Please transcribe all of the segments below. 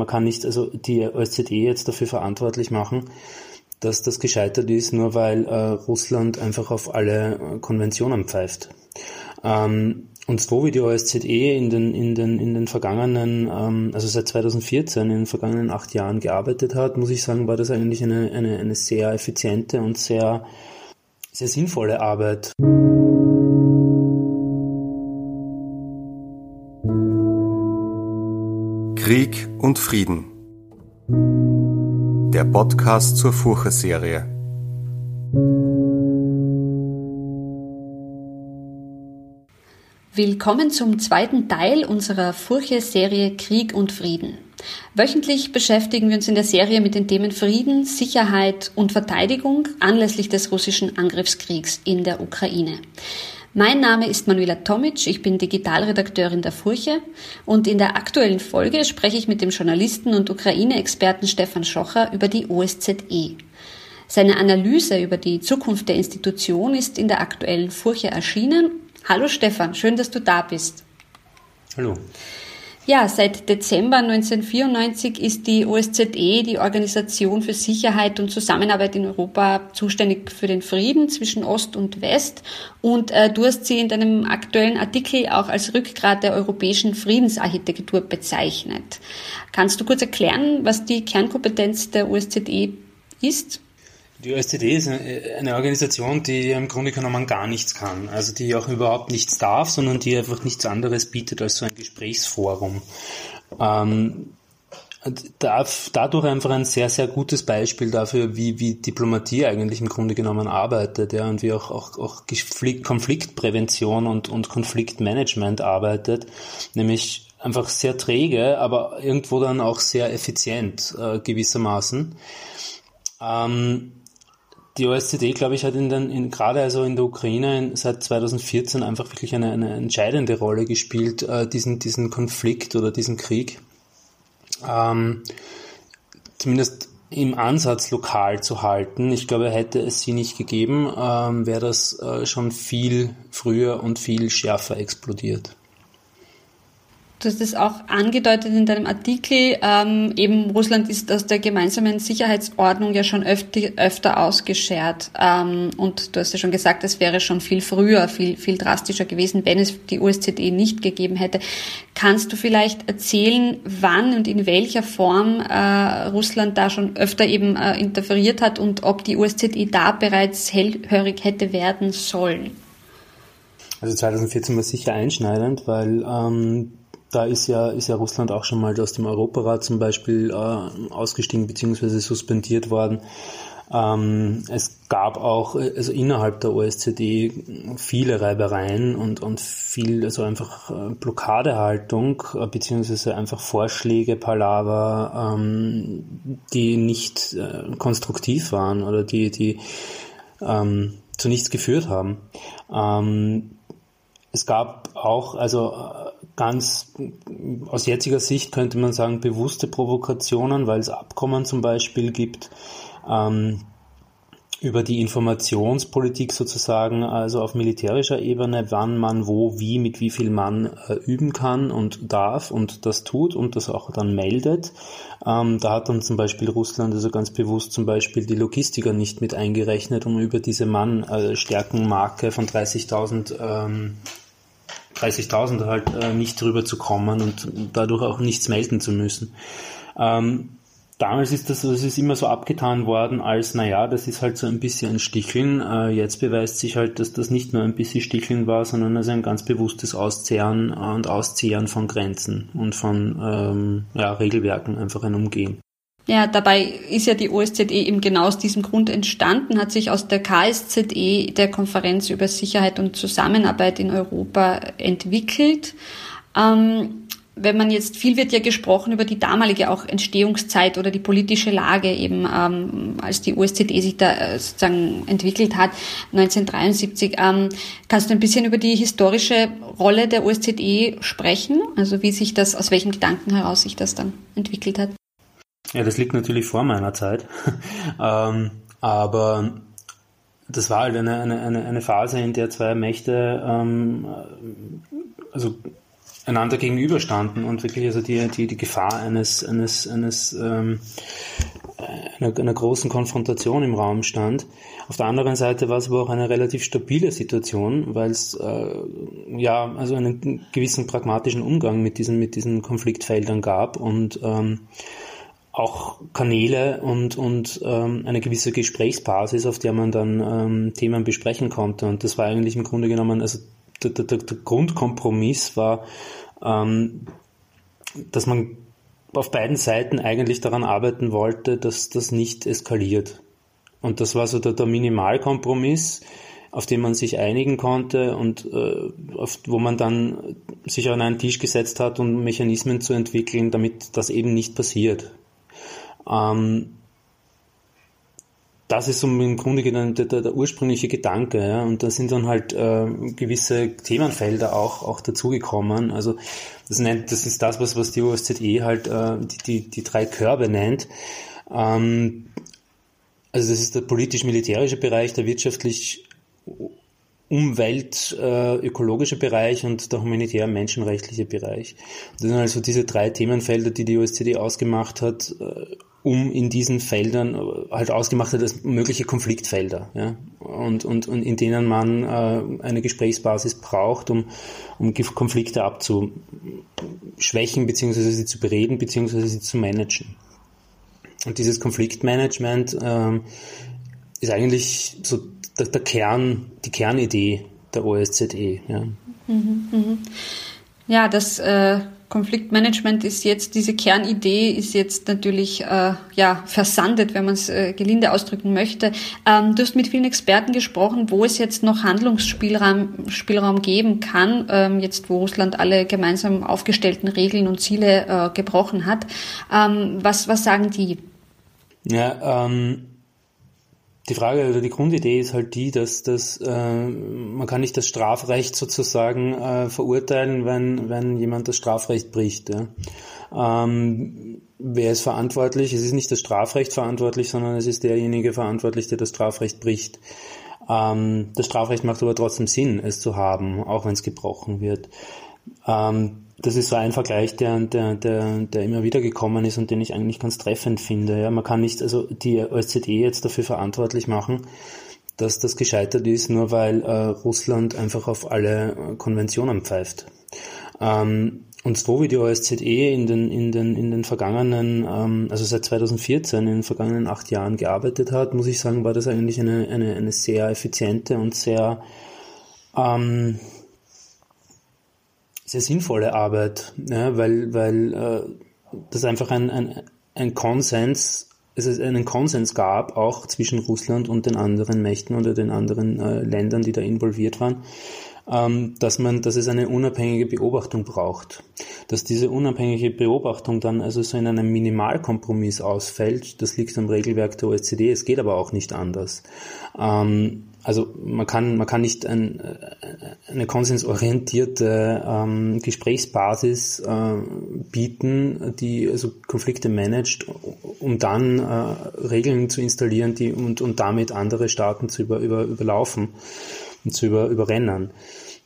man kann nicht also die OSZE jetzt dafür verantwortlich machen, dass das gescheitert ist, nur weil äh, Russland einfach auf alle äh, Konventionen pfeift. Ähm, und so wie die OSZE in den, in den, in den vergangenen, ähm, also seit 2014, in den vergangenen acht Jahren gearbeitet hat, muss ich sagen, war das eigentlich eine, eine, eine sehr effiziente und sehr, sehr sinnvolle Arbeit. Krieg und Frieden. Der Podcast zur Furche-Serie. Willkommen zum zweiten Teil unserer Furche-Serie Krieg und Frieden. Wöchentlich beschäftigen wir uns in der Serie mit den Themen Frieden, Sicherheit und Verteidigung anlässlich des russischen Angriffskriegs in der Ukraine. Mein Name ist Manuela Tomic, ich bin Digitalredakteurin der Furche und in der aktuellen Folge spreche ich mit dem Journalisten und Ukraine-Experten Stefan Schocher über die OSZE. Seine Analyse über die Zukunft der Institution ist in der aktuellen Furche erschienen Hallo Stefan, schön, dass du da bist. Hallo. Ja, seit Dezember 1994 ist die OSZE, die Organisation für Sicherheit und Zusammenarbeit in Europa, zuständig für den Frieden zwischen Ost und West. Und äh, du hast sie in deinem aktuellen Artikel auch als Rückgrat der europäischen Friedensarchitektur bezeichnet. Kannst du kurz erklären, was die Kernkompetenz der OSZE ist? Die OSZE ist eine Organisation, die im Grunde genommen gar nichts kann. Also die auch überhaupt nichts darf, sondern die einfach nichts anderes bietet als so ein Gesprächsforum. Ähm, darf dadurch einfach ein sehr, sehr gutes Beispiel dafür, wie, wie Diplomatie eigentlich im Grunde genommen arbeitet, ja, und wie auch, auch, auch Konfliktprävention und, und Konfliktmanagement arbeitet, nämlich einfach sehr träge, aber irgendwo dann auch sehr effizient äh, gewissermaßen. Ähm, die OSZE, glaube ich, hat in den, in, gerade also in der Ukraine in, seit 2014 einfach wirklich eine, eine entscheidende Rolle gespielt, äh, diesen, diesen Konflikt oder diesen Krieg ähm, zumindest im Ansatz lokal zu halten. Ich glaube, hätte es sie nicht gegeben, ähm, wäre das äh, schon viel früher und viel schärfer explodiert. Du hast es auch angedeutet in deinem Artikel. Ähm, eben Russland ist aus der gemeinsamen Sicherheitsordnung ja schon öfter, öfter ausgeschert. Ähm, und du hast ja schon gesagt, es wäre schon viel früher, viel, viel drastischer gewesen, wenn es die OSZE nicht gegeben hätte. Kannst du vielleicht erzählen, wann und in welcher Form äh, Russland da schon öfter eben äh, interferiert hat und ob die OSZE da bereits hellhörig hätte werden sollen? Also 2014 war sicher einschneidend, weil ähm, da ist ja, ist ja Russland auch schon mal aus dem Europarat zum Beispiel äh, ausgestiegen bzw. suspendiert worden. Ähm, es gab auch also innerhalb der OSZE viele Reibereien und, und viel, also einfach äh, Blockadehaltung äh, beziehungsweise einfach Vorschläge, Palaver, ähm, die nicht äh, konstruktiv waren oder die, die ähm, zu nichts geführt haben. Ähm, es gab auch, also äh, ganz aus jetziger Sicht könnte man sagen, bewusste Provokationen, weil es Abkommen zum Beispiel gibt ähm, über die Informationspolitik sozusagen, also auf militärischer Ebene, wann man wo, wie, mit wie viel Mann äh, üben kann und darf und das tut und das auch dann meldet. Ähm, da hat dann zum Beispiel Russland also ganz bewusst zum Beispiel die Logistiker nicht mit eingerechnet, um über diese Mannstärkenmarke äh, von 30.000 ähm, 30.000 halt äh, nicht drüber zu kommen und dadurch auch nichts melden zu müssen. Ähm, damals ist das, das ist immer so abgetan worden als, naja, das ist halt so ein bisschen ein Sticheln. Äh, jetzt beweist sich halt, dass das nicht nur ein bisschen Sticheln war, sondern also ein ganz bewusstes Auszehren und Auszehren von Grenzen und von ähm, ja, Regelwerken, einfach ein Umgehen. Ja, dabei ist ja die OSZE eben genau aus diesem Grund entstanden, hat sich aus der KSZE, der Konferenz über Sicherheit und Zusammenarbeit in Europa, entwickelt. Ähm, wenn man jetzt, viel wird ja gesprochen über die damalige auch Entstehungszeit oder die politische Lage eben, ähm, als die OSZE sich da äh, sozusagen entwickelt hat, 1973. Ähm, kannst du ein bisschen über die historische Rolle der OSZE sprechen? Also wie sich das, aus welchem Gedanken heraus sich das dann entwickelt hat? Ja, das liegt natürlich vor meiner Zeit. ähm, aber das war halt eine, eine, eine, Phase, in der zwei Mächte ähm, also einander gegenüberstanden und wirklich also die, die, die Gefahr eines, eines, eines ähm, einer, einer großen Konfrontation im Raum stand. Auf der anderen Seite war es aber auch eine relativ stabile Situation, weil es äh, ja also einen gewissen pragmatischen Umgang mit diesen mit diesen Konfliktfeldern gab und ähm, auch Kanäle und, und ähm, eine gewisse Gesprächsbasis, auf der man dann ähm, Themen besprechen konnte. Und das war eigentlich im Grunde genommen, also der, der, der Grundkompromiss war, ähm, dass man auf beiden Seiten eigentlich daran arbeiten wollte, dass das nicht eskaliert. Und das war so der, der Minimalkompromiss, auf den man sich einigen konnte und äh, auf, wo man dann sich an einen Tisch gesetzt hat, um Mechanismen zu entwickeln, damit das eben nicht passiert. Ähm, das ist so im Grunde genommen der, der, der ursprüngliche Gedanke, ja. Und da sind dann halt äh, gewisse Themenfelder auch, auch dazugekommen. Also das nennt, das ist das, was, was die OSZE halt äh, die, die, die drei Körbe nennt. Ähm, also das ist der politisch-militärische Bereich, der wirtschaftlich Umwelt, äh, Bereich und der humanitär menschenrechtliche Bereich. Das sind also diese drei Themenfelder, die die OSZE ausgemacht hat, äh, um in diesen Feldern äh, halt ausgemacht hat als mögliche Konfliktfelder, ja, und, und, und in denen man äh, eine Gesprächsbasis braucht, um, um Konflikte abzuschwächen, beziehungsweise sie zu bereden, beziehungsweise sie zu managen. Und dieses Konfliktmanagement ähm, ist eigentlich so der, der, Kern, die Kernidee der OSZE. Ja, mhm, mh. ja das äh, Konfliktmanagement ist jetzt, diese Kernidee ist jetzt natürlich äh, ja, versandet, wenn man es äh, gelinde ausdrücken möchte. Ähm, du hast mit vielen Experten gesprochen, wo es jetzt noch Handlungsspielraum Spielraum geben kann, ähm, jetzt wo Russland alle gemeinsam aufgestellten Regeln und Ziele äh, gebrochen hat. Ähm, was, was sagen die? Ja, ähm, die Frage oder die Grundidee ist halt die, dass, dass äh, man kann nicht das Strafrecht sozusagen äh, verurteilen, wenn, wenn jemand das Strafrecht bricht. Ja. Ähm, wer ist verantwortlich? Es ist nicht das Strafrecht verantwortlich, sondern es ist derjenige verantwortlich, der das Strafrecht bricht. Ähm, das Strafrecht macht aber trotzdem Sinn, es zu haben, auch wenn es gebrochen wird. Ähm, das ist so ein Vergleich, der, der, der, der immer wieder gekommen ist und den ich eigentlich ganz treffend finde. Ja, man kann nicht also die OSZE jetzt dafür verantwortlich machen, dass das gescheitert ist, nur weil äh, Russland einfach auf alle äh, Konventionen pfeift. Ähm, und so wie die OSZE in den, in den, in den vergangenen, ähm, also seit 2014, in den vergangenen acht Jahren gearbeitet hat, muss ich sagen, war das eigentlich eine, eine, eine sehr effiziente und sehr ähm, sehr sinnvolle Arbeit, ja, weil, weil äh, das einfach ein, ein, ein Konsens, es ist einen Konsens gab, auch zwischen Russland und den anderen Mächten oder den anderen äh, Ländern, die da involviert waren, ähm, dass man, dass es eine unabhängige Beobachtung braucht. Dass diese unabhängige Beobachtung dann also so in einem Minimalkompromiss ausfällt, das liegt am Regelwerk der OSZE, es geht aber auch nicht anders. Ähm, also man kann, man kann nicht ein, äh, eine konsensorientierte ähm, Gesprächsbasis äh, bieten, die also Konflikte managt, um dann äh, Regeln zu installieren, die und, und damit andere Staaten zu über, über, überlaufen und zu über, überrennen.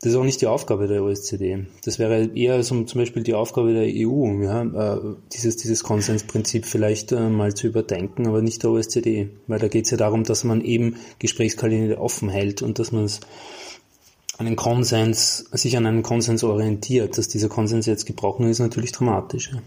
Das ist auch nicht die Aufgabe der OSZE. Das wäre eher so zum Beispiel die Aufgabe der EU, ja, äh, dieses, dieses Konsensprinzip vielleicht äh, mal zu überdenken, aber nicht der OSZE. Weil da geht es ja darum, dass man eben Gesprächskanäle offen hält und dass man es einen Konsens, sich an einen Konsens orientiert. Dass dieser Konsens jetzt gebrochen ist, natürlich dramatisch. Ja.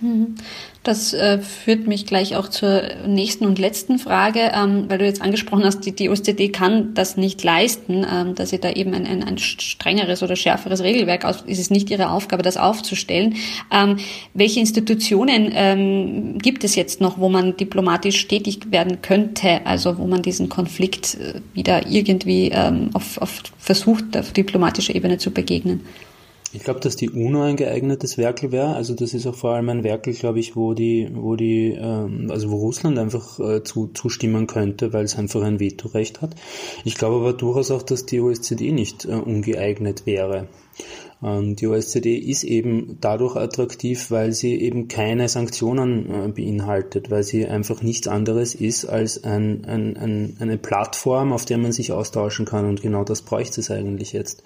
Mhm. Das äh, führt mich gleich auch zur nächsten und letzten Frage, ähm, weil du jetzt angesprochen hast, die, die OSZE kann das nicht leisten, ähm, dass sie da eben ein, ein, ein strengeres oder schärferes Regelwerk aus, ist es nicht ihre Aufgabe, das aufzustellen. Ähm, welche Institutionen ähm, gibt es jetzt noch, wo man diplomatisch tätig werden könnte, also wo man diesen Konflikt äh, wieder irgendwie ähm, auf, auf versucht, auf diplomatischer Ebene zu begegnen? Ich glaube, dass die UNO ein geeignetes Werkel wäre. Also das ist auch vor allem ein Werkel, glaube ich, wo die, wo die, ähm, also wo Russland einfach äh, zu, zustimmen könnte, weil es einfach ein Vetorecht hat. Ich glaube aber durchaus auch, dass die OSZE nicht äh, ungeeignet wäre. Ähm, die OSZE ist eben dadurch attraktiv, weil sie eben keine Sanktionen äh, beinhaltet, weil sie einfach nichts anderes ist als ein, ein, ein, eine Plattform, auf der man sich austauschen kann und genau das bräuchte es eigentlich jetzt.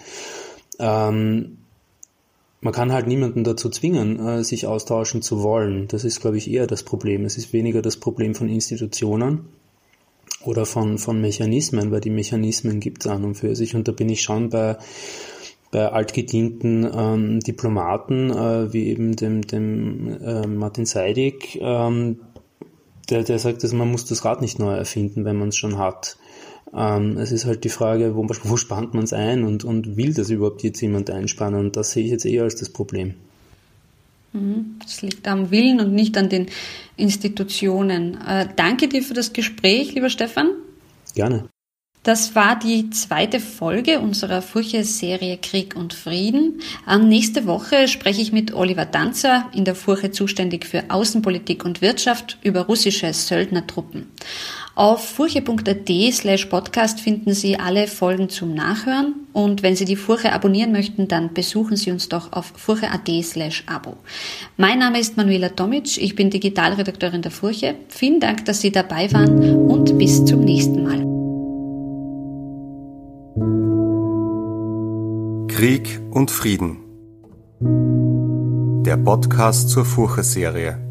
Ähm, man kann halt niemanden dazu zwingen, äh, sich austauschen zu wollen. Das ist, glaube ich, eher das Problem. Es ist weniger das Problem von Institutionen oder von, von Mechanismen, weil die Mechanismen gibt es an und für sich. Und da bin ich schon bei, bei altgedienten ähm, Diplomaten, äh, wie eben dem, dem äh, Martin Seidig, ähm, der, der sagt, dass man muss das Rad nicht neu erfinden, wenn man es schon hat. Ähm, es ist halt die Frage, wo, wo spannt man es ein und, und will das überhaupt jetzt jemand einspannen? Und das sehe ich jetzt eher als das Problem. Mhm. Das liegt am Willen und nicht an den Institutionen. Äh, danke dir für das Gespräch, lieber Stefan. Gerne. Das war die zweite Folge unserer Furche-Serie Krieg und Frieden. Nächste Woche spreche ich mit Oliver Danzer, in der Furche zuständig für Außenpolitik und Wirtschaft, über russische Söldnertruppen. Auf furche.at slash podcast finden Sie alle Folgen zum Nachhören und wenn Sie die Furche abonnieren möchten, dann besuchen Sie uns doch auf furche.at slash abo. Mein Name ist Manuela Tomic, ich bin Digitalredakteurin der Furche. Vielen Dank, dass Sie dabei waren und bis zum nächsten Mal. Krieg und Frieden. Der Podcast zur Furche-Serie.